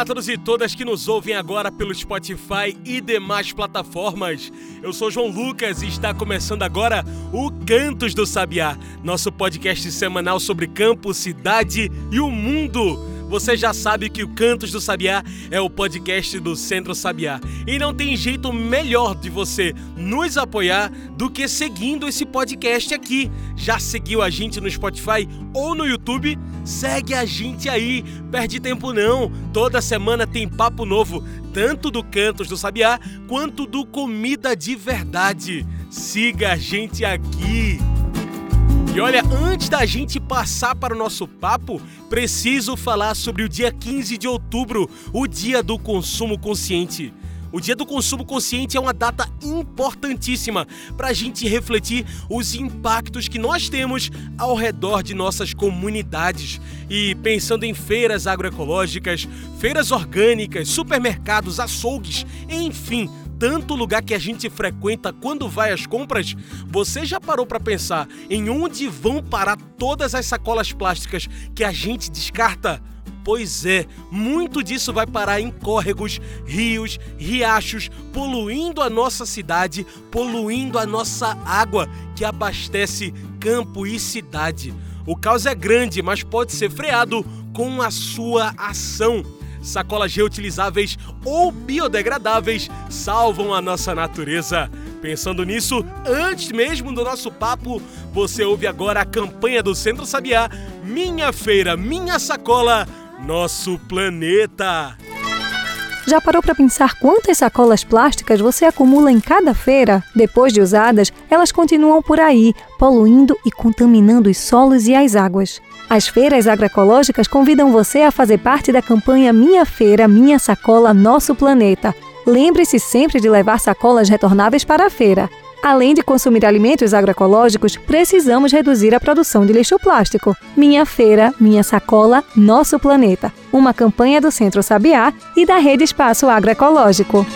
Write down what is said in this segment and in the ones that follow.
Olá a todos e todas que nos ouvem agora pelo Spotify e demais plataformas. Eu sou João Lucas e está começando agora o Cantos do Sabiá, nosso podcast semanal sobre campo, cidade e o mundo. Você já sabe que o Cantos do Sabiá é o podcast do Centro Sabiá. E não tem jeito melhor de você nos apoiar do que seguindo esse podcast aqui. Já seguiu a gente no Spotify ou no YouTube? Segue a gente aí, perde tempo não. Toda semana tem papo novo, tanto do Cantos do Sabiá quanto do Comida de Verdade. Siga a gente aqui. E olha, antes da gente passar para o nosso papo, preciso falar sobre o dia 15 de outubro, o Dia do Consumo Consciente. O Dia do Consumo Consciente é uma data importantíssima para a gente refletir os impactos que nós temos ao redor de nossas comunidades. E pensando em feiras agroecológicas, feiras orgânicas, supermercados, açougues, enfim, tanto lugar que a gente frequenta quando vai às compras, você já parou para pensar em onde vão parar todas as sacolas plásticas que a gente descarta? Pois é, muito disso vai parar em córregos, rios, riachos, poluindo a nossa cidade, poluindo a nossa água que abastece campo e cidade. O caos é grande, mas pode ser freado com a sua ação. Sacolas reutilizáveis ou biodegradáveis salvam a nossa natureza. Pensando nisso, antes mesmo do nosso papo, você ouve agora a campanha do Centro Sabiá Minha Feira, Minha Sacola, Nosso Planeta. Já parou para pensar quantas sacolas plásticas você acumula em cada feira? Depois de usadas, elas continuam por aí, poluindo e contaminando os solos e as águas. As feiras agroecológicas convidam você a fazer parte da campanha Minha Feira, Minha Sacola, Nosso Planeta. Lembre-se sempre de levar sacolas retornáveis para a feira. Além de consumir alimentos agroecológicos, precisamos reduzir a produção de lixo plástico. Minha Feira, Minha Sacola, Nosso Planeta. Uma campanha do Centro Sabiá e da Rede Espaço Agroecológico.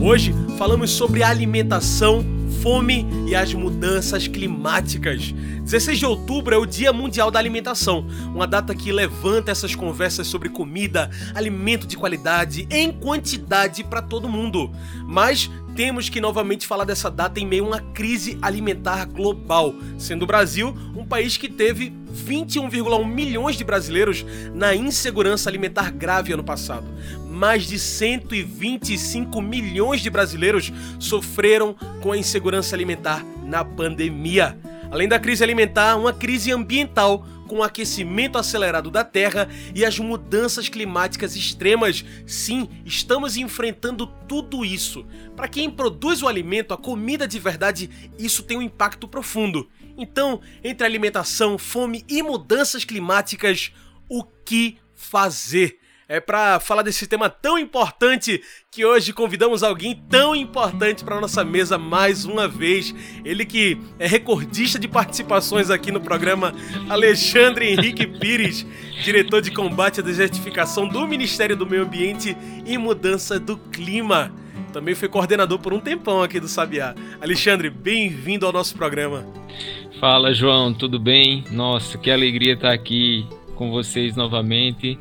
Hoje falamos sobre alimentação, fome e as mudanças climáticas. 16 de outubro é o Dia Mundial da Alimentação, uma data que levanta essas conversas sobre comida, alimento de qualidade em quantidade para todo mundo. Mas temos que novamente falar dessa data em meio a uma crise alimentar global, sendo o Brasil um país que teve 21,1 milhões de brasileiros na insegurança alimentar grave ano passado. Mais de 125 milhões de brasileiros sofreram com a insegurança alimentar na pandemia. Além da crise alimentar, uma crise ambiental com o aquecimento acelerado da Terra e as mudanças climáticas extremas. Sim, estamos enfrentando tudo isso. Para quem produz o alimento, a comida de verdade, isso tem um impacto profundo. Então, entre alimentação, fome e mudanças climáticas, o que fazer? É para falar desse tema tão importante que hoje convidamos alguém tão importante para nossa mesa mais uma vez. Ele que é recordista de participações aqui no programa, Alexandre Henrique Pires, diretor de combate à desertificação do Ministério do Meio Ambiente e Mudança do Clima. Também foi coordenador por um tempão aqui do Sabiá. Alexandre, bem-vindo ao nosso programa. Fala, João, tudo bem? Nossa, que alegria estar aqui com vocês novamente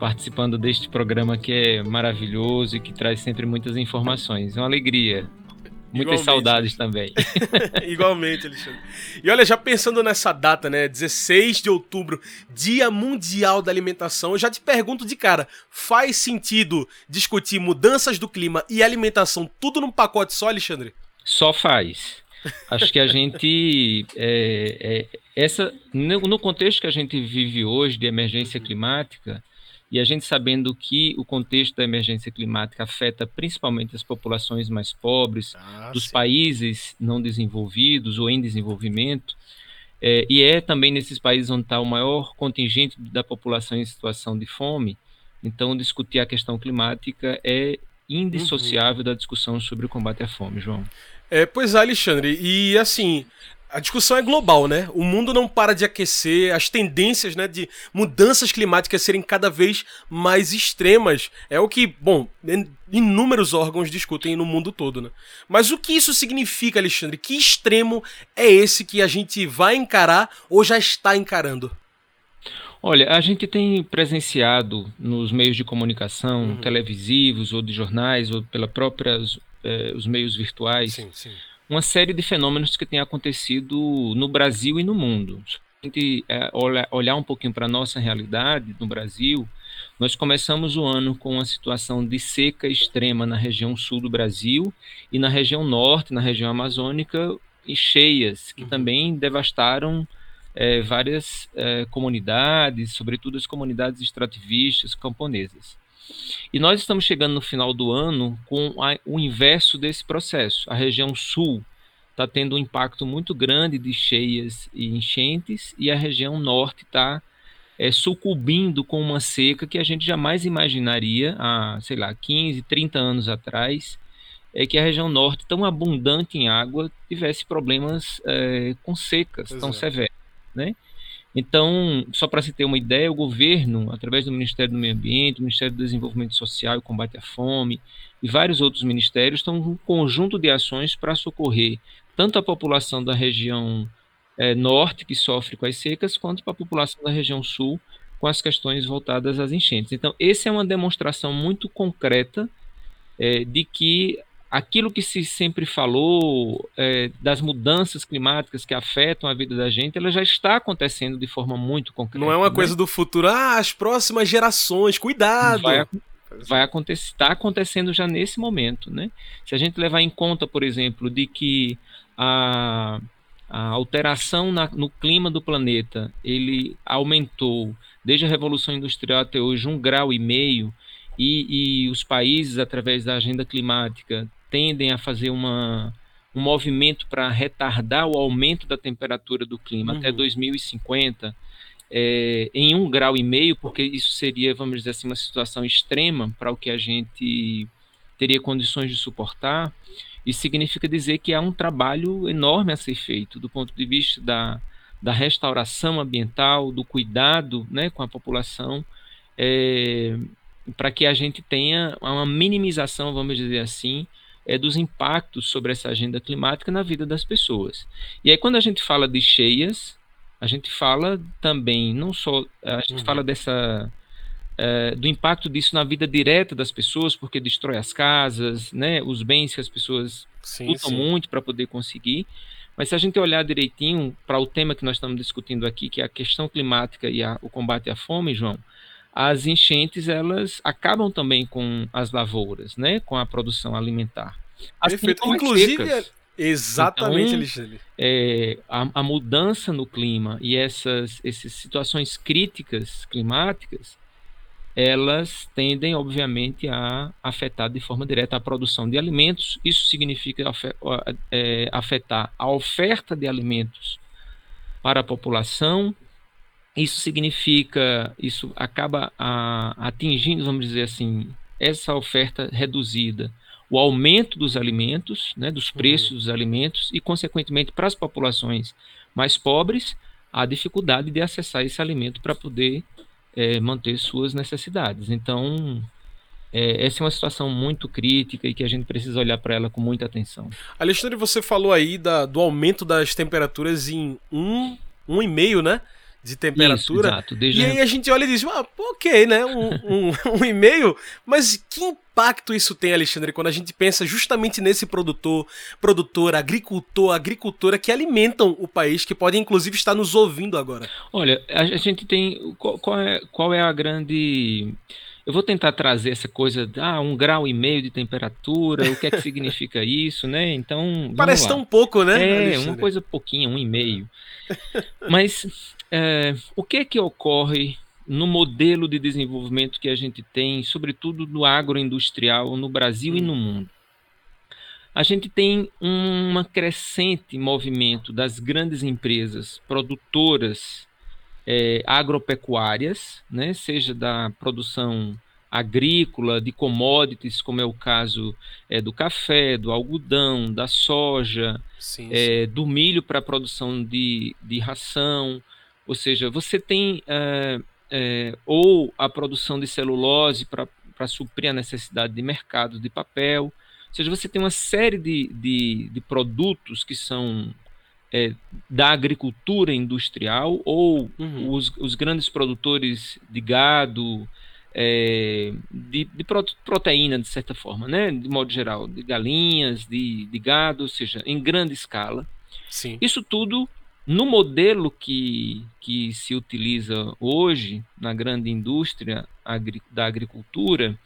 participando deste programa que é maravilhoso e que traz sempre muitas informações. É uma alegria. Muitas Igualmente. saudades também. Igualmente, Alexandre. E olha, já pensando nessa data, né? 16 de outubro, Dia Mundial da Alimentação, eu já te pergunto de cara: faz sentido discutir mudanças do clima e alimentação tudo num pacote só, Alexandre? Só faz. Acho que a gente. É, é, essa, no contexto que a gente vive hoje de emergência climática, e a gente sabendo que o contexto da emergência climática afeta principalmente as populações mais pobres, ah, dos sim. países não desenvolvidos ou em desenvolvimento, é, e é também nesses países onde está o maior contingente da população em situação de fome, Então, discutir a questão climática é indissociável uhum. da discussão sobre o combate à fome, João. É, pois é, Alexandre. E assim, a discussão é global, né? O mundo não para de aquecer, as tendências né, de mudanças climáticas serem cada vez mais extremas. É o que, bom, inúmeros órgãos discutem no mundo todo, né? Mas o que isso significa, Alexandre? Que extremo é esse que a gente vai encarar ou já está encarando? Olha, a gente tem presenciado nos meios de comunicação, uhum. televisivos ou de jornais, ou pela próprias eh, os meios virtuais, sim, sim uma série de fenômenos que têm acontecido no Brasil e no mundo. Se a gente é, olhar um pouquinho para a nossa realidade no Brasil, nós começamos o ano com uma situação de seca extrema na região sul do Brasil e na região norte, na região amazônica, e cheias, que uhum. também devastaram é, várias é, comunidades, sobretudo as comunidades extrativistas camponesas. E nós estamos chegando no final do ano com a, o inverso desse processo. A região sul está tendo um impacto muito grande de cheias e enchentes, e a região norte está é, sucumbindo com uma seca que a gente jamais imaginaria há, sei lá, 15, 30 anos atrás, é que a região norte, tão abundante em água, tivesse problemas é, com secas pois tão é. severas, né? Então, só para se ter uma ideia, o governo, através do Ministério do Meio Ambiente, do Ministério do Desenvolvimento Social e Combate à Fome e vários outros ministérios, estão um conjunto de ações para socorrer tanto a população da região é, norte, que sofre com as secas, quanto para a população da região sul, com as questões voltadas às enchentes. Então, essa é uma demonstração muito concreta é, de que aquilo que se sempre falou é, das mudanças climáticas que afetam a vida da gente, ela já está acontecendo de forma muito concreta. Não é uma né? coisa do futuro, ah, as próximas gerações, cuidado. Vai, vai acontecer, está acontecendo já nesse momento, né? Se a gente levar em conta, por exemplo, de que a, a alteração na, no clima do planeta ele aumentou desde a revolução industrial até hoje um grau e meio e, e os países através da agenda climática tendem a fazer uma, um movimento para retardar o aumento da temperatura do clima uhum. até 2050 é, em um grau e meio, porque isso seria, vamos dizer assim, uma situação extrema para o que a gente teria condições de suportar. Isso significa dizer que há um trabalho enorme a ser feito do ponto de vista da, da restauração ambiental, do cuidado né, com a população, é, para que a gente tenha uma minimização, vamos dizer assim, é, dos impactos sobre essa agenda climática na vida das pessoas. E aí, quando a gente fala de cheias, a gente fala também, não só, a gente uhum. fala dessa. É, do impacto disso na vida direta das pessoas, porque destrói as casas, né, os bens que as pessoas sim, lutam sim. muito para poder conseguir. Mas se a gente olhar direitinho para o tema que nós estamos discutindo aqui, que é a questão climática e a, o combate à fome, João, as enchentes elas acabam também com as lavouras, né, com a produção alimentar. Assim Perfeito. Inclusive, secas. exatamente, então. É, a, a, mudança no clima e essas, essas situações críticas climáticas, elas tendem, obviamente, a afetar de forma direta a produção de alimentos. Isso significa é, afetar a oferta de alimentos para a população isso significa, isso acaba a, atingindo, vamos dizer assim, essa oferta reduzida, o aumento dos alimentos, né, dos uhum. preços uhum. dos alimentos e, consequentemente, para as populações mais pobres, a dificuldade de acessar esse alimento para poder é, manter suas necessidades. Então, é, essa é uma situação muito crítica e que a gente precisa olhar para ela com muita atenção. Alexandre, você falou aí da, do aumento das temperaturas em um, um e meio, né? De temperatura. Isso, exato, desde... E aí a gente olha e diz, ah, ok, né? Um, um, um e-mail, mas que impacto isso tem, Alexandre, quando a gente pensa justamente nesse produtor, produtor, agricultor, agricultora que alimentam o país, que podem inclusive estar nos ouvindo agora? Olha, a gente tem. Qual, qual é, qual é a grande. Eu vou tentar trazer essa coisa, ah, um grau e meio de temperatura, o que é que significa isso, né? Então. Parece tão pouco, né? É, Alexandre? uma coisa pouquinha, um e meio. Mas é, o que é que ocorre no modelo de desenvolvimento que a gente tem, sobretudo no agroindustrial no Brasil hum. e no mundo? A gente tem um crescente movimento das grandes empresas produtoras é, agropecuárias, né, seja da produção agrícola, de commodities, como é o caso é, do café, do algodão, da soja, sim, é, sim. do milho para a produção de, de ração. Ou seja, você tem é, é ou a produção de celulose para suprir a necessidade de mercado de papel. Ou seja, você tem uma série de, de, de produtos que são é, da agricultura industrial ou uhum. os, os, grandes produtores de gado, de, de, proteína, de certa forma, né? de modo geral, de galinhas, de, de gado, ou seja, em grande escala. Sim. Isso tudo no modelo que, que se utiliza hoje na grande indústria agri, da agricultura,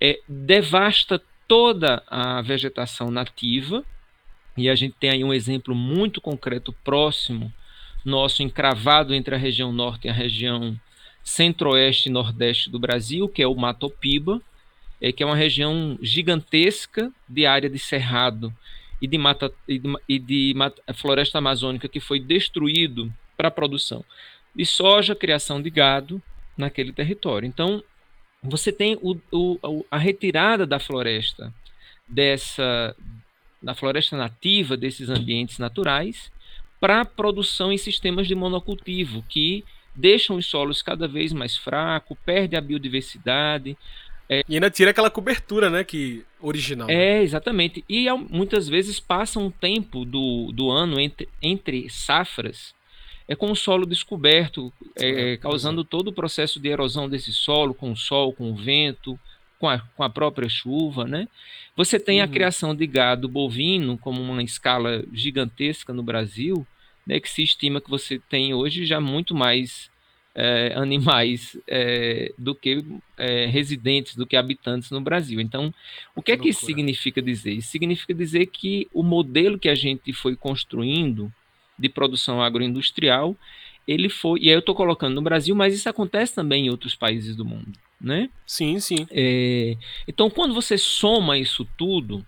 é, devasta toda a vegetação nativa, e a gente tem aí um exemplo muito concreto próximo, nosso encravado entre a região norte e a região centro-oeste e nordeste do Brasil, que é o Mato Piba, é, que é uma região gigantesca de área de cerrado e de, mata, e de, e de mata, floresta amazônica que foi destruído para a produção de soja, criação de gado naquele território. Então, você tem o, o, a retirada da floresta dessa da floresta nativa desses ambientes naturais para a produção em sistemas de monocultivo que deixam os solos cada vez mais fracos, perde a biodiversidade. É, e ainda tira aquela cobertura, né, que original. Né? É, exatamente. E muitas vezes passa um tempo do, do ano entre, entre safras é com o solo descoberto, é, causando todo o processo de erosão desse solo, com o sol, com o vento, com a, com a própria chuva, né? Você tem uhum. a criação de gado bovino como uma escala gigantesca no Brasil, né, que se estima que você tem hoje já muito mais é, animais é, do que é, residentes, do que habitantes no Brasil. Então, o que, é que isso significa dizer? Isso significa dizer que o modelo que a gente foi construindo de produção agroindustrial, ele foi, e aí eu estou colocando no Brasil, mas isso acontece também em outros países do mundo, né? Sim, sim. É, então, quando você soma isso tudo,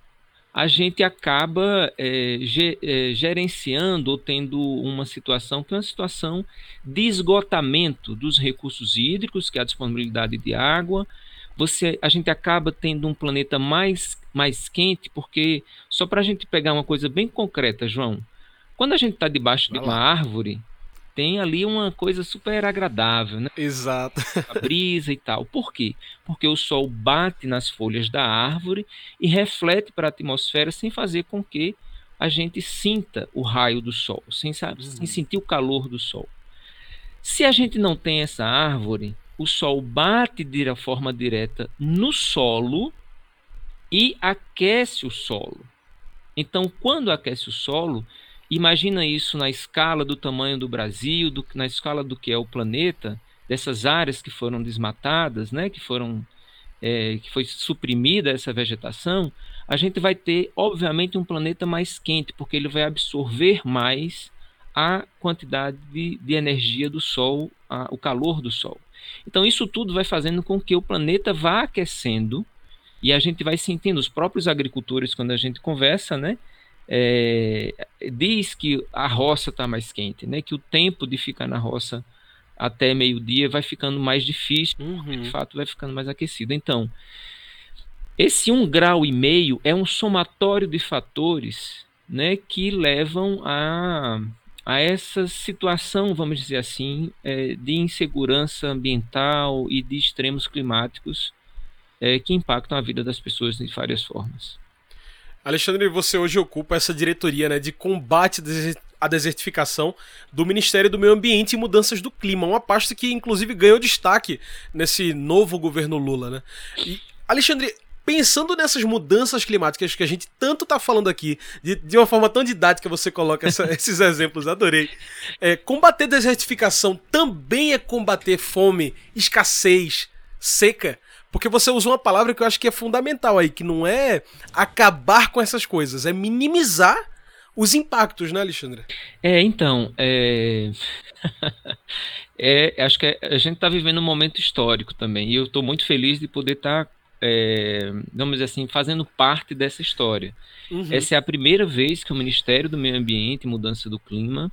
a gente acaba é, ge, é, gerenciando ou tendo uma situação que é uma situação de esgotamento dos recursos hídricos, que é a disponibilidade de água. Você, a gente acaba tendo um planeta mais, mais quente, porque só para a gente pegar uma coisa bem concreta, João, quando a gente está debaixo de uma árvore, tem ali uma coisa super agradável, né? Exato. A brisa e tal. Por quê? Porque o sol bate nas folhas da árvore e reflete para a atmosfera sem fazer com que a gente sinta o raio do sol, sem, uhum. sem sentir o calor do sol. Se a gente não tem essa árvore, o sol bate de forma direta no solo e aquece o solo. Então, quando aquece o solo, Imagina isso na escala do tamanho do Brasil, do, na escala do que é o planeta, dessas áreas que foram desmatadas, né, que foram é, que foi suprimida essa vegetação, a gente vai ter, obviamente, um planeta mais quente, porque ele vai absorver mais a quantidade de, de energia do Sol, a, o calor do Sol. Então, isso tudo vai fazendo com que o planeta vá aquecendo e a gente vai sentindo, os próprios agricultores, quando a gente conversa, né, é, diz que a roça está mais quente, né? Que o tempo de ficar na roça até meio-dia vai ficando mais difícil, uhum. de fato vai ficando mais aquecido. Então, esse um grau e meio é um somatório de fatores, né, que levam a, a essa situação, vamos dizer assim, é, de insegurança ambiental e de extremos climáticos é, que impactam a vida das pessoas de várias formas. Alexandre, você hoje ocupa essa diretoria né, de combate à desertificação do Ministério do Meio Ambiente e Mudanças do Clima, uma pasta que inclusive ganhou destaque nesse novo governo Lula. Né? E, Alexandre, pensando nessas mudanças climáticas que a gente tanto está falando aqui, de, de, uma forma tão didática você coloca essa, esses exemplos, adorei. É, combater desertificação também é combater fome, escassez, seca. Porque você usou uma palavra que eu acho que é fundamental aí, que não é acabar com essas coisas, é minimizar os impactos, né, Alexandre? É, então, é... é acho que a gente está vivendo um momento histórico também, e eu estou muito feliz de poder estar, tá, é, vamos dizer assim, fazendo parte dessa história. Uhum. Essa é a primeira vez que o Ministério do Meio Ambiente e Mudança do Clima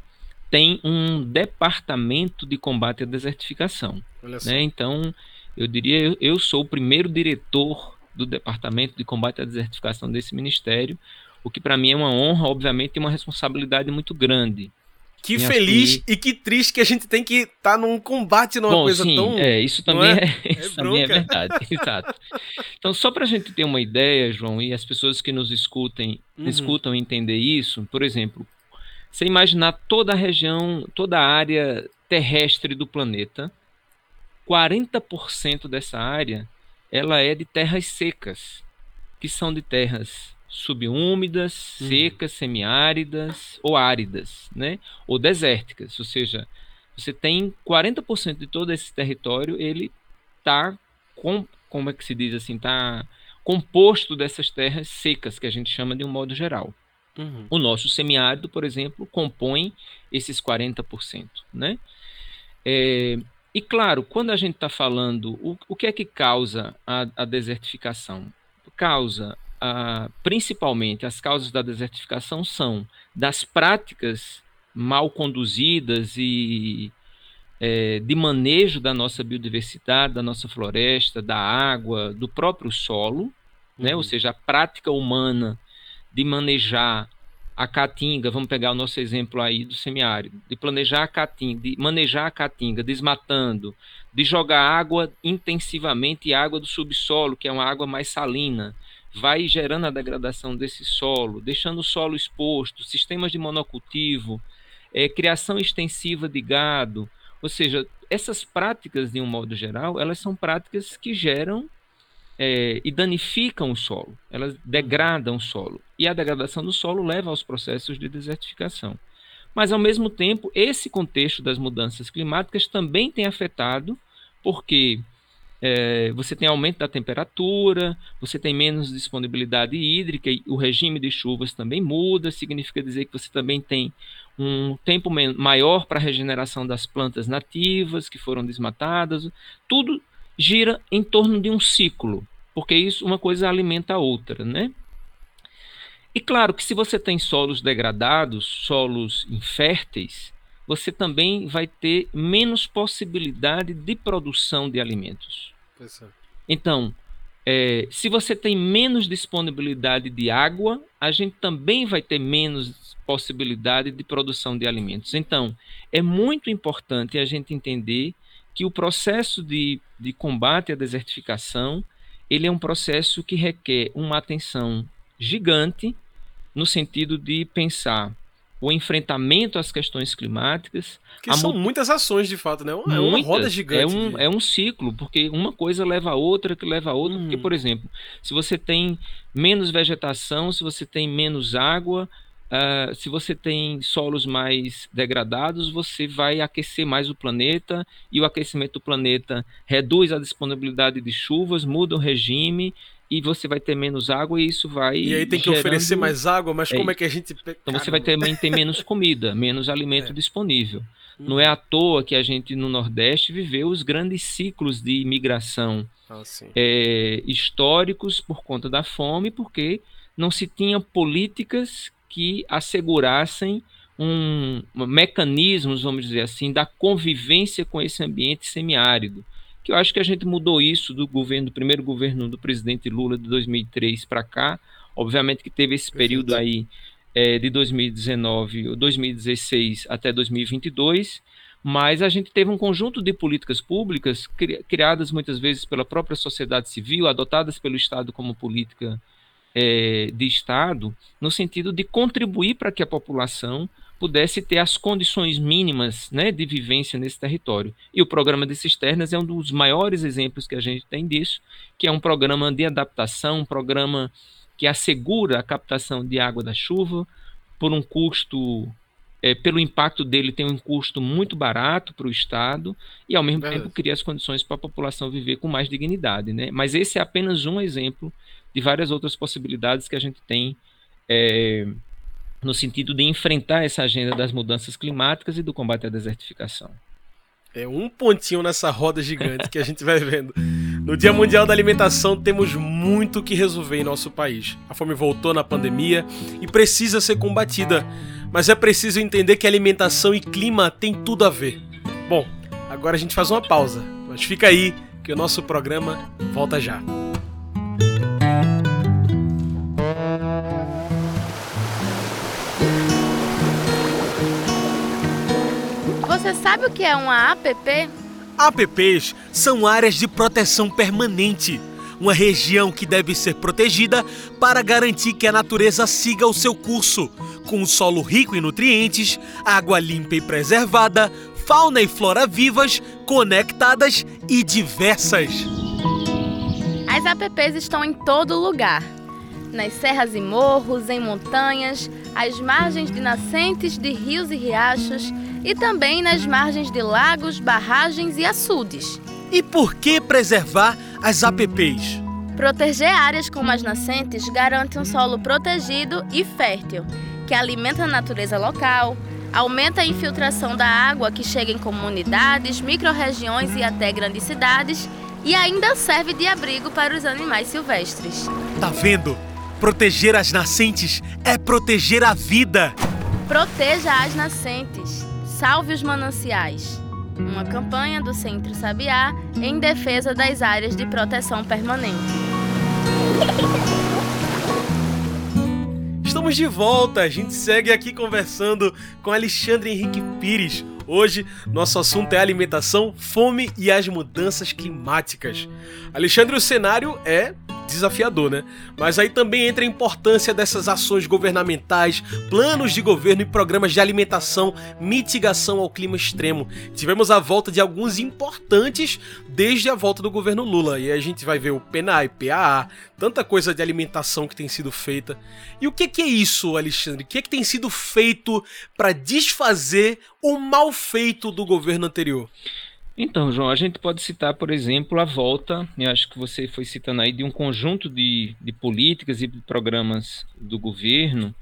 tem um departamento de combate à desertificação. Né? Então, Eu diria, eu, eu sou o primeiro diretor do Departamento de Combate à Desertificação desse ministério, o que para mim é uma honra, obviamente, e uma responsabilidade muito grande. Que feliz e que triste que a gente tem que estar tá num combate numa Bom, coisa sim, tão. É, isso também é, é, isso também é verdade. Exato. Então, só para a gente ter uma ideia, João, e as pessoas que nos escutem, uhum. escutam entender isso, por exemplo, você imaginar toda a região, toda a área terrestre do planeta, 40% dessa área ela é de terras secas, que são de terras subúmidas, uhum. secas, semiáridas ou áridas, né? Ou desérticas, ou seja, você tem 40% de todo esse território, ele tá com, como é que se diz assim, tá composto dessas terras secas que a gente chama de um modo geral. Uhum. O nosso semiárido, por exemplo, compõe esses 40%, né? É, e claro, quando a gente está falando, o, o que é que causa a, a desertificação? Causa principalmente as causas da desertificação são das práticas mal conduzidas e é, de manejo da nossa biodiversidade, da nossa floresta, da água, do próprio solo, uhum. né? ou uhum. seja, a prática humana de manejar a caatinga, vamos pegar o nosso exemplo aí do semiárido, de planejar a caatinga, de manejar a caatinga, desmatando, de jogar água intensivamente, água do subsolo, que é uma água mais salina, vai gerando a degradação desse solo, deixando o solo exposto, sistemas de monocultivo, é, criação extensiva de gado, ou seja, essas práticas, de um modo geral, elas são práticas que geram é, e danificam o solo, elas degradam o solo. E a degradação do solo leva aos processos de desertificação. Mas, ao mesmo tempo, esse contexto das mudanças climáticas também tem afetado, porque é, você tem aumento da temperatura, você tem menos disponibilidade hídrica, e o regime de chuvas também muda, significa dizer que você também tem um tempo maior para a regeneração das plantas nativas que foram desmatadas. Tudo gira em torno de um ciclo, porque isso uma coisa alimenta a outra, né? E claro que se você tem solos degradados, solos inférteis, você também vai ter menos possibilidade de produção de alimentos. É. Então, é, se você tem menos disponibilidade de água, a gente também vai ter menos possibilidade de produção de alimentos. Então, é muito importante a gente entender que o processo de, de combate à desertificação ele é um processo que requer uma atenção gigante no sentido de pensar o enfrentamento às questões climáticas. Que são muitas ações, de fato, né? É uma muitas, roda gigante. É um, é um ciclo, porque uma coisa leva a outra, que leva a outra. Porque, hum. por exemplo, se você tem menos vegetação, se você tem menos água, uh, se você tem solos mais degradados, você vai aquecer mais o planeta, e o aquecimento do planeta reduz a disponibilidade de chuvas, muda o regime, e você vai ter menos água e isso vai. E aí tem que gerando... oferecer mais água, mas é como é que a gente. Então você vai também ter menos comida, menos alimento é. disponível. Não é à toa que a gente no Nordeste viveu os grandes ciclos de imigração ah, é, históricos por conta da fome, porque não se tinha políticas que assegurassem um, um mecanismos, vamos dizer assim, da convivência com esse ambiente semiárido que eu acho que a gente mudou isso do governo, do primeiro governo do presidente Lula de 2003 para cá. Obviamente que teve esse período aí é, de 2019, 2016 até 2022, mas a gente teve um conjunto de políticas públicas cri criadas muitas vezes pela própria sociedade civil, adotadas pelo Estado como política é, de Estado, no sentido de contribuir para que a população pudesse ter as condições mínimas né, de vivência nesse território. E o programa de cisternas é um dos maiores exemplos que a gente tem disso, que é um programa de adaptação, um programa que assegura a captação de água da chuva por um custo, é, pelo impacto dele, tem um custo muito barato para o Estado e, ao mesmo tempo, cria as condições para a população viver com mais dignidade. Né? Mas esse é apenas um exemplo de várias outras possibilidades que a gente tem. É, no sentido de enfrentar essa agenda das mudanças climáticas e do combate à desertificação. É um pontinho nessa roda gigante que a gente vai vendo. No Dia Mundial da Alimentação temos muito que resolver em nosso país. A fome voltou na pandemia e precisa ser combatida, mas é preciso entender que alimentação e clima têm tudo a ver. Bom, agora a gente faz uma pausa, mas fica aí que o nosso programa volta já. Você sabe o que é uma APP? APPs são áreas de proteção permanente, uma região que deve ser protegida para garantir que a natureza siga o seu curso, com o solo rico em nutrientes, água limpa e preservada, fauna e flora vivas, conectadas e diversas. As APPs estão em todo lugar. Nas serras e morros, em montanhas, às margens de nascentes de rios e riachos e também nas margens de lagos, barragens e açudes. E por que preservar as APPs? Proteger áreas como as nascentes garante um solo protegido e fértil, que alimenta a natureza local, aumenta a infiltração da água que chega em comunidades, microrregiões e até grandes cidades e ainda serve de abrigo para os animais silvestres. Tá vendo? Proteger as nascentes é proteger a vida. Proteja as nascentes. Salve os mananciais. Uma campanha do Centro Sabiá em defesa das áreas de proteção permanente. Estamos de volta, a gente segue aqui conversando com Alexandre Henrique Pires. Hoje, nosso assunto é alimentação, fome e as mudanças climáticas. Alexandre, o cenário é desafiador, né? Mas aí também entra a importância dessas ações governamentais, planos de governo e programas de alimentação, mitigação ao clima extremo. Tivemos a volta de alguns importantes desde a volta do governo Lula. E a gente vai ver o PNAE, PAA, tanta coisa de alimentação que tem sido feita. E o que, é isso, Alexandre? O que, que tem sido feito para desfazer o mal feito do governo anterior? Então, João, a gente pode citar, por exemplo, a volta, eu acho que você foi citando aí, de um conjunto de, de políticas e de programas do governo,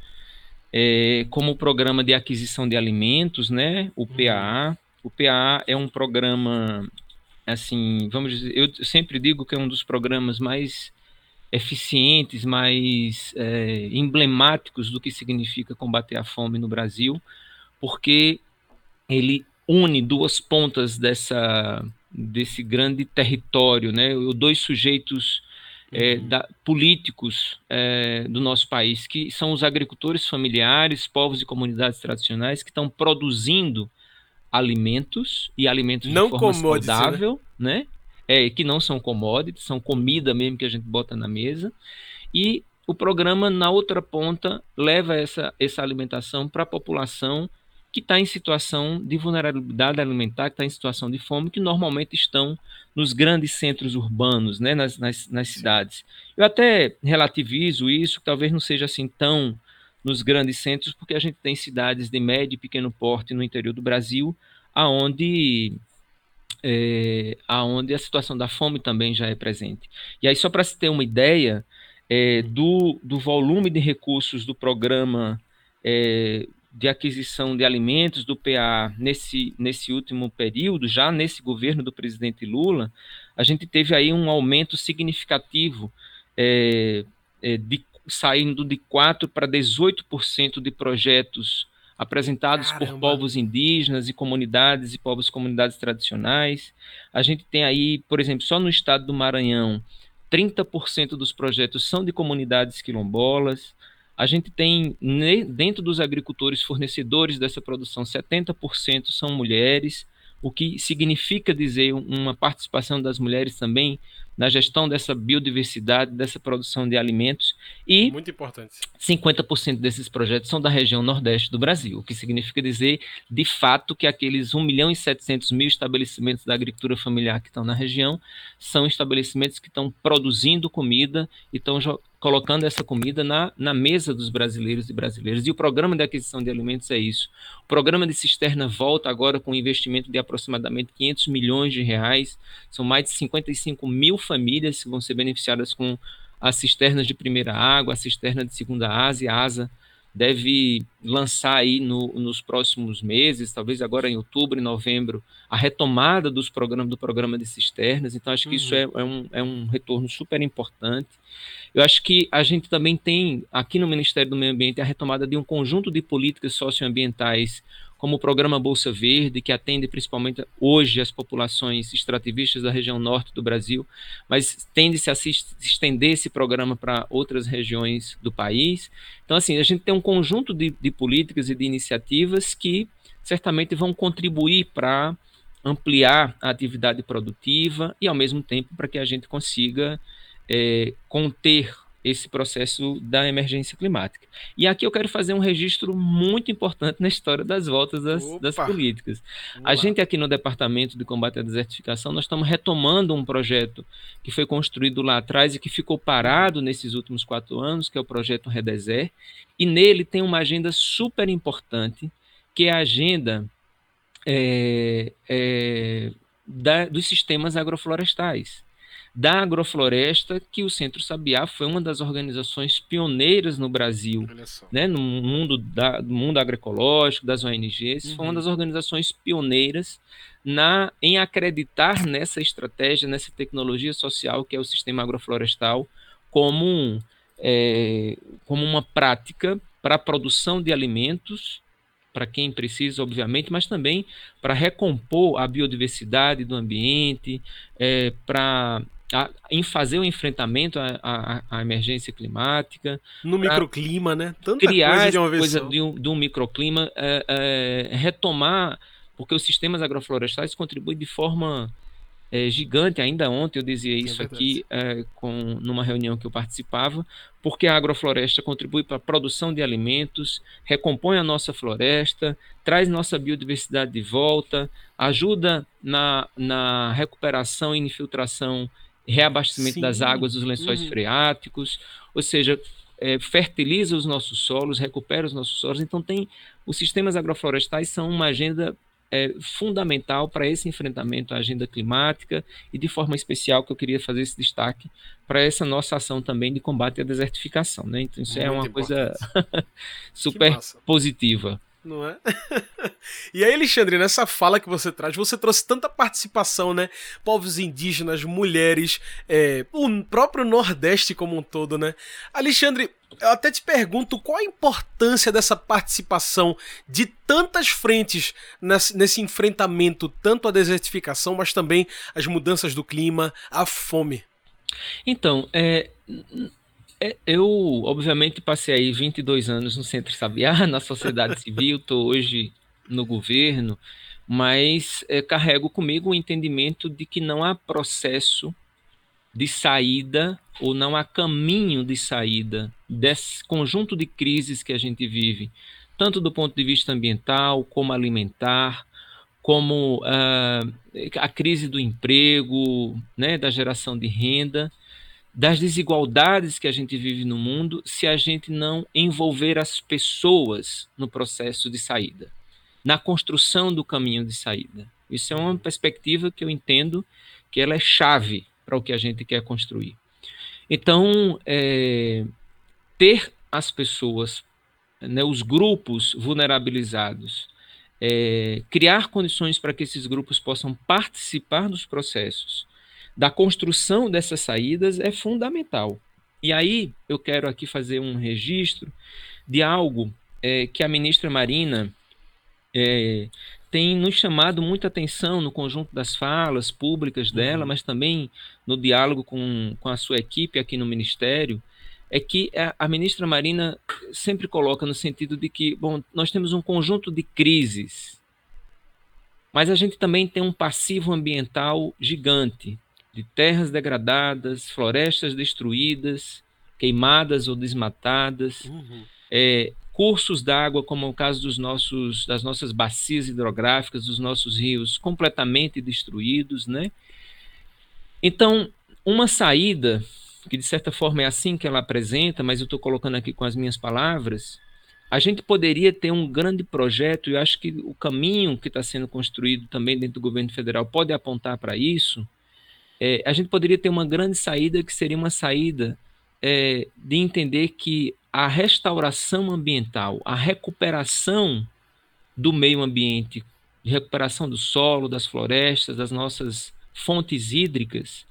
é, como o programa de aquisição de alimentos, né, o PAA. Uhum. O PAA é um programa, assim, vamos dizer, eu sempre digo que é um dos programas mais eficientes, mais é, emblemáticos do que significa combater a fome no Brasil, porque ele une duas pontas dessa, desse grande território, né? Dois sujeitos é, uhum. da, políticos é, do nosso país, que são os agricultores familiares, povos e comunidades tradicionais que estão produzindo alimentos e alimentos não de forma né? saudável, né? né? É, que não são commodities, são comida mesmo que a gente bota na mesa. E o programa, na outra ponta, leva essa, essa alimentação para a população que está em situação de vulnerabilidade alimentar, que está em situação de fome, que normalmente estão nos grandes centros urbanos, né, nas, nas, nas cidades. Eu até relativizo isso, que talvez não seja assim tão nos grandes centros, porque a gente tem cidades de médio e pequeno porte no interior do Brasil, aonde é, aonde a situação da fome também já é presente. E aí, só para se ter uma ideia é, do, do volume de recursos do programa é, de aquisição de alimentos do PA nesse, nesse último período, já nesse governo do presidente Lula, a gente teve aí um aumento significativo, é, é, de, saindo de 4% para 18% de projetos apresentados Caramba. por povos indígenas e comunidades e povos comunidades tradicionais. A gente tem aí, por exemplo, só no estado do Maranhão, 30% dos projetos são de comunidades quilombolas. A gente tem, dentro dos agricultores fornecedores dessa produção, 70% são mulheres, o que significa dizer uma participação das mulheres também na gestão dessa biodiversidade, dessa produção de alimentos. E Muito importante. 50% desses projetos são da região nordeste do Brasil, o que significa dizer, de fato, que aqueles 1 milhão e 700 mil estabelecimentos da agricultura familiar que estão na região são estabelecimentos que estão produzindo comida e estão colocando essa comida na, na mesa dos brasileiros e brasileiras. E o programa de aquisição de alimentos é isso. O programa de cisterna volta agora com um investimento de aproximadamente 500 milhões de reais. São mais de 55 mil famílias que vão ser beneficiadas com as cisternas de primeira água, a cisterna de segunda asa e a asa deve lançar aí no, nos próximos meses, talvez agora em outubro e novembro, a retomada dos programas do programa de cisternas. Então, acho que uhum. isso é, é, um, é um retorno super importante. Eu acho que a gente também tem, aqui no Ministério do Meio Ambiente, a retomada de um conjunto de políticas socioambientais, como o programa Bolsa Verde, que atende principalmente hoje as populações extrativistas da região norte do Brasil, mas tende-se a se estender esse programa para outras regiões do país. Então, assim, a gente tem um conjunto de, de políticas e de iniciativas que certamente vão contribuir para ampliar a atividade produtiva e, ao mesmo tempo, para que a gente consiga é, conter esse processo da emergência climática. E aqui eu quero fazer um registro muito importante na história das voltas das, das políticas. A gente aqui no Departamento de Combate à Desertificação, nós estamos retomando um projeto que foi construído lá atrás e que ficou parado nesses últimos quatro anos, que é o projeto Redeser, e nele tem uma agenda super importante, que é a agenda é, é, da, dos sistemas agroflorestais. Da agrofloresta, que o Centro Sabiá foi uma das organizações pioneiras no Brasil, né, no mundo, da, do mundo agroecológico, das ONGs, uhum. foi uma uhum. das organizações pioneiras na, em acreditar nessa estratégia, nessa tecnologia social que é o sistema agroflorestal, como, um, é, como uma prática para a produção de alimentos para quem precisa, obviamente, mas também para recompor a biodiversidade do ambiente, é, para em fazer o enfrentamento à, à, à emergência climática. No microclima, né? Tanta criar coisa de uma vez coisa de um, de um microclima, é, é, retomar, porque os sistemas agroflorestais contribuem de forma é, gigante. Ainda ontem eu dizia é isso é aqui é, com, numa reunião que eu participava, porque a agrofloresta contribui para a produção de alimentos, recompõe a nossa floresta, traz nossa biodiversidade de volta, ajuda na, na recuperação e infiltração reabastecimento Sim. das águas dos lençóis uhum. freáticos, ou seja, é, fertiliza os nossos solos, recupera os nossos solos. Então, tem os sistemas agroflorestais são uma agenda é, fundamental para esse enfrentamento à agenda climática e, de forma especial, que eu queria fazer esse destaque para essa nossa ação também de combate à desertificação. Né? Então, isso é Muito é uma importante. coisa super positiva não é? e aí, Alexandre, nessa fala que você traz, você trouxe tanta participação, né? Povos indígenas, mulheres, é, o próprio Nordeste como um todo, né? Alexandre, eu até te pergunto qual a importância dessa participação de tantas frentes nesse, enfrentamento, tanto à desertificação, mas também às mudanças do clima, à fome. Então, é, é, eu, obviamente, passei aí 22 anos no Centro Sabiá, na sociedade civil, estou hoje no governo, mas é, carrego comigo o entendimento de que não há processo de saída ou não há caminho de saída desse conjunto de crises que a gente vive, tanto do ponto de vista ambiental, como alimentar, como uh, a crise do emprego, né, da geração de renda das desigualdades que a gente vive no mundo se a gente não envolver as pessoas no processo de saída, na construção do caminho de saída. Isso é uma perspectiva que eu entendo que ela é chave para o que a gente quer construir. Então, é, ter as pessoas, né, os grupos vulnerabilizados, é, criar condições para que esses grupos possam participar dos processos, da construção dessas saídas é fundamental. E aí eu quero aqui fazer um registro de algo é, que a ministra Marina é, tem nos chamado muita atenção no conjunto das falas públicas dela, uhum. mas também no diálogo com, com a sua equipe aqui no Ministério, é que a, a ministra Marina sempre coloca no sentido de que, bom, nós temos um conjunto de crises, mas a gente também tem um passivo ambiental gigante de terras degradadas, florestas destruídas, queimadas ou desmatadas, uhum. é, cursos d'água, como é o caso dos nossos, das nossas bacias hidrográficas, dos nossos rios completamente destruídos, né? Então, uma saída, que de certa forma é assim que ela apresenta, mas eu estou colocando aqui com as minhas palavras, a gente poderia ter um grande projeto, e eu acho que o caminho que está sendo construído também dentro do governo federal pode apontar para isso, é, a gente poderia ter uma grande saída que seria uma saída é, de entender que a restauração ambiental, a recuperação do meio ambiente recuperação do solo, das florestas, das nossas fontes hídricas,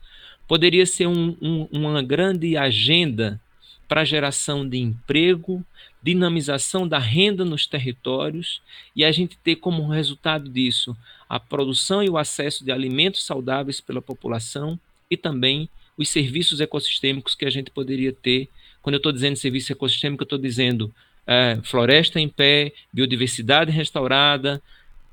poderia ser um, um, uma grande agenda para geração de emprego, dinamização da renda nos territórios e a gente ter como resultado disso a produção e o acesso de alimentos saudáveis pela população e também os serviços ecossistêmicos que a gente poderia ter. Quando eu estou dizendo serviço ecossistêmico, eu estou dizendo é, floresta em pé, biodiversidade restaurada,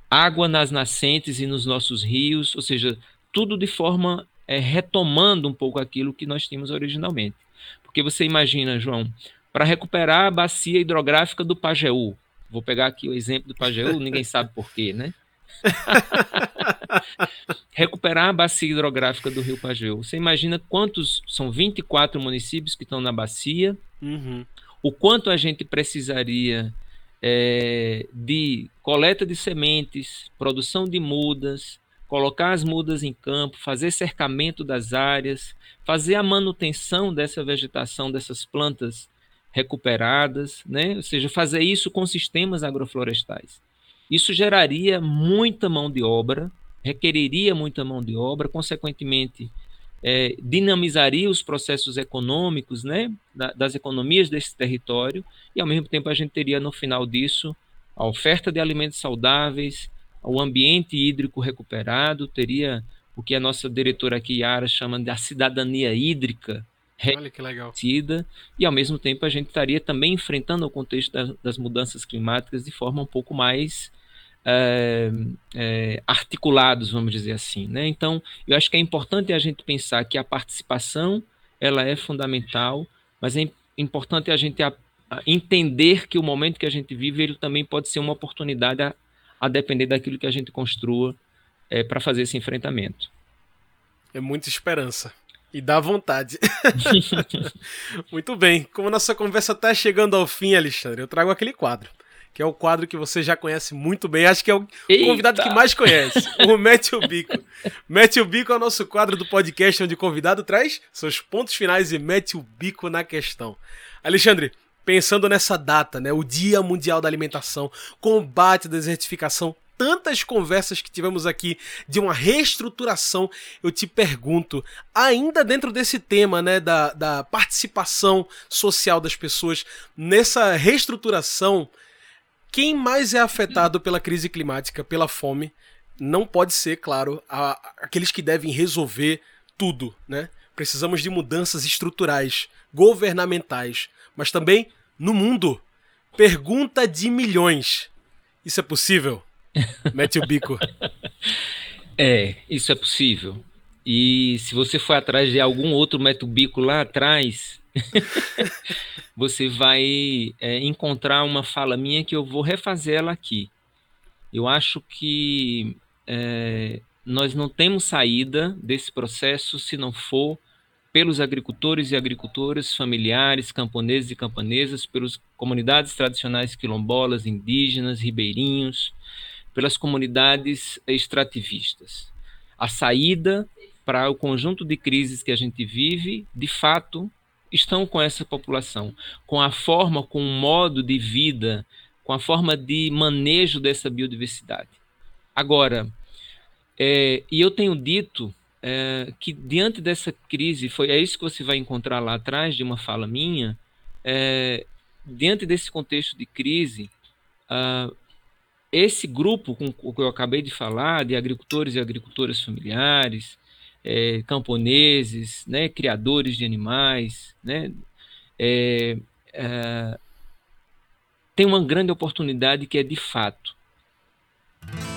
água nas nascentes e nos nossos rios, ou seja, tudo de forma é, retomando um pouco aquilo que nós tínhamos originalmente. Porque você imagina, João, para recuperar a bacia hidrográfica do Pajeú, vou pegar aqui o exemplo do Pajeú, ninguém sabe porquê, né? recuperar a bacia hidrográfica do Rio Pajeú. Você imagina quantos são 24 municípios que estão na bacia, uhum. o quanto a gente precisaria é, de coleta de sementes, produção de mudas, colocar as mudas em campo, fazer cercamento das áreas, fazer a manutenção dessa vegetação, dessas plantas recuperadas, né? ou seja, fazer isso com sistemas agroflorestais. Isso geraria muita mão de obra, requeriria muita mão de obra, consequentemente, é, dinamizaria os processos econômicos né, das economias desse território, e ao mesmo tempo a gente teria no final disso a oferta de alimentos saudáveis, o ambiente hídrico recuperado, teria o que a nossa diretora aqui, Yara, chama de a cidadania hídrica reconhecida, e ao mesmo tempo a gente estaria também enfrentando o contexto das, das mudanças climáticas de forma um pouco mais é, é, articulados, vamos dizer assim. Né? Então, eu acho que é importante a gente pensar que a participação ela é fundamental, mas é importante a gente a, a entender que o momento que a gente vive ele também pode ser uma oportunidade a, a depender daquilo que a gente construa é, para fazer esse enfrentamento. É muita esperança. E dá vontade. Muito bem. Como nossa conversa está chegando ao fim, Alexandre, eu trago aquele quadro que é o quadro que você já conhece muito bem. Acho que é o Eita. convidado que mais conhece, o Mete o Bico. Mete o Bico é o nosso quadro do podcast onde o convidado traz seus pontos finais e mete o bico na questão. Alexandre, pensando nessa data, né, o Dia Mundial da Alimentação, combate à desertificação, tantas conversas que tivemos aqui de uma reestruturação, eu te pergunto, ainda dentro desse tema né, da, da participação social das pessoas nessa reestruturação, quem mais é afetado pela crise climática, pela fome, não pode ser, claro, a, aqueles que devem resolver tudo, né? Precisamos de mudanças estruturais, governamentais, mas também no mundo. Pergunta de milhões. Isso é possível? Mete o bico. É, isso é possível. E se você for atrás de algum outro mete o bico lá atrás, você vai é, encontrar uma fala minha que eu vou refazer ela aqui. Eu acho que é, nós não temos saída desse processo se não for pelos agricultores e agricultoras, familiares, camponeses e camponesas, pelas comunidades tradicionais quilombolas, indígenas, ribeirinhos, pelas comunidades extrativistas. A saída para o conjunto de crises que a gente vive, de fato, estão com essa população, com a forma, com o modo de vida, com a forma de manejo dessa biodiversidade. Agora, é, e eu tenho dito é, que diante dessa crise, foi é isso que você vai encontrar lá atrás de uma fala minha, é, diante desse contexto de crise, uh, esse grupo com o que eu acabei de falar, de agricultores e agricultoras familiares, é, camponeses, né, criadores de animais, né, é, é, tem uma grande oportunidade que é de fato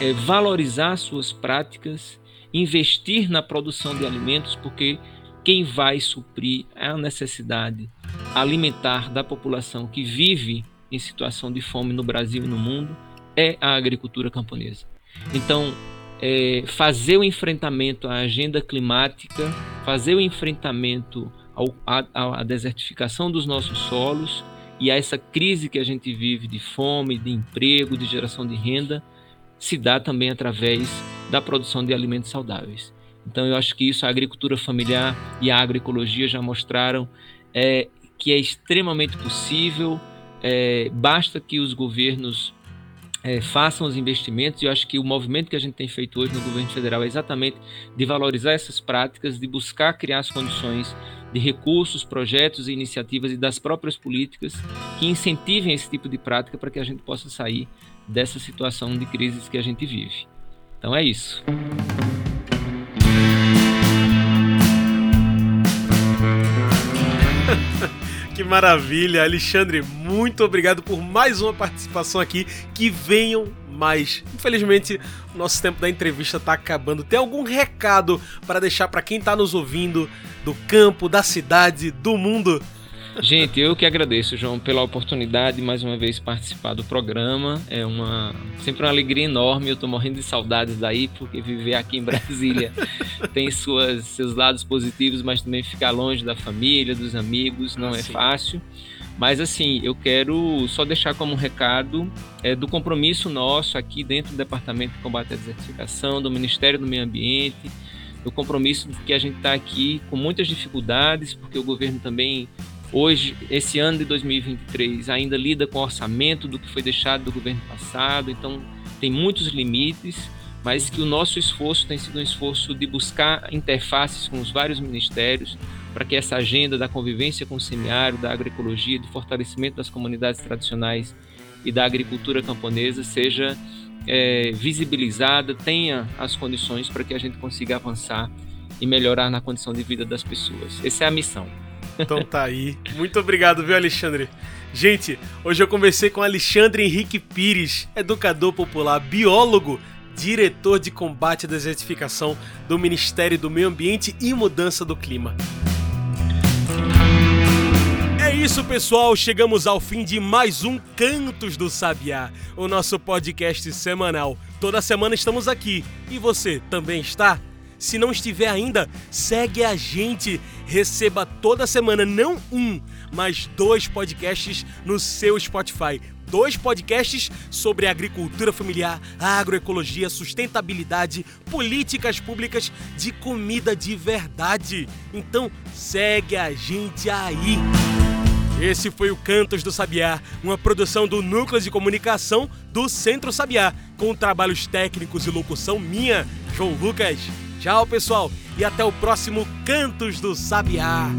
é valorizar suas práticas, investir na produção de alimentos, porque quem vai suprir a necessidade alimentar da população que vive em situação de fome no Brasil e no mundo é a agricultura camponesa. Então, é, fazer o enfrentamento à agenda climática, fazer o enfrentamento à desertificação dos nossos solos e a essa crise que a gente vive de fome, de emprego, de geração de renda, se dá também através da produção de alimentos saudáveis. Então, eu acho que isso a agricultura familiar e a agroecologia já mostraram é, que é extremamente possível. É, basta que os governos é, façam os investimentos. E eu acho que o movimento que a gente tem feito hoje no governo federal é exatamente de valorizar essas práticas, de buscar criar as condições de recursos, projetos e iniciativas e das próprias políticas que incentivem esse tipo de prática para que a gente possa sair dessa situação de crises que a gente vive. Então é isso. que maravilha, Alexandre. Muito obrigado por mais uma participação aqui. Que venham mais. Infelizmente, nosso tempo da entrevista está acabando. Tem algum recado para deixar para quem está nos ouvindo do campo, da cidade, do mundo? Gente, eu que agradeço, João, pela oportunidade de mais uma vez participar do programa. É uma sempre uma alegria enorme. Eu estou morrendo de saudades daí, porque viver aqui em Brasília tem suas, seus lados positivos, mas também ficar longe da família, dos amigos, não é fácil. Mas assim, eu quero só deixar como um recado é, do compromisso nosso aqui dentro do Departamento de Combate à Desertificação, do Ministério do Meio Ambiente, do compromisso de que a gente está aqui com muitas dificuldades, porque o governo também Hoje, esse ano de 2023 ainda lida com orçamento do que foi deixado do governo passado, então tem muitos limites, mas que o nosso esforço tem sido um esforço de buscar interfaces com os vários ministérios para que essa agenda da convivência com o semiárido, da agroecologia, de fortalecimento das comunidades tradicionais e da agricultura camponesa seja é, visibilizada, tenha as condições para que a gente consiga avançar e melhorar na condição de vida das pessoas. Essa é a missão. Então tá aí. Muito obrigado, viu, Alexandre? Gente, hoje eu conversei com Alexandre Henrique Pires, educador popular, biólogo, diretor de combate à desertificação do Ministério do Meio Ambiente e Mudança do Clima. É isso, pessoal. Chegamos ao fim de mais um Cantos do Sabiá, o nosso podcast semanal. Toda semana estamos aqui. E você também está? Se não estiver ainda, segue a gente. Receba toda semana não um, mas dois podcasts no seu Spotify. Dois podcasts sobre agricultura familiar, agroecologia, sustentabilidade, políticas públicas de comida de verdade. Então, segue a gente aí. Esse foi o Cantos do Sabiá, uma produção do Núcleo de Comunicação do Centro Sabiá, com trabalhos técnicos e locução minha, João Lucas. Tchau, pessoal, e até o próximo Cantos do Sabiá.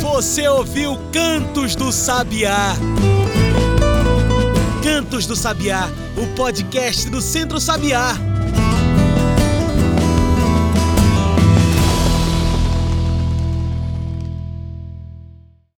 Você ouviu Cantos do Sabiá. Cantos do Sabiá, o podcast do Centro Sabiá.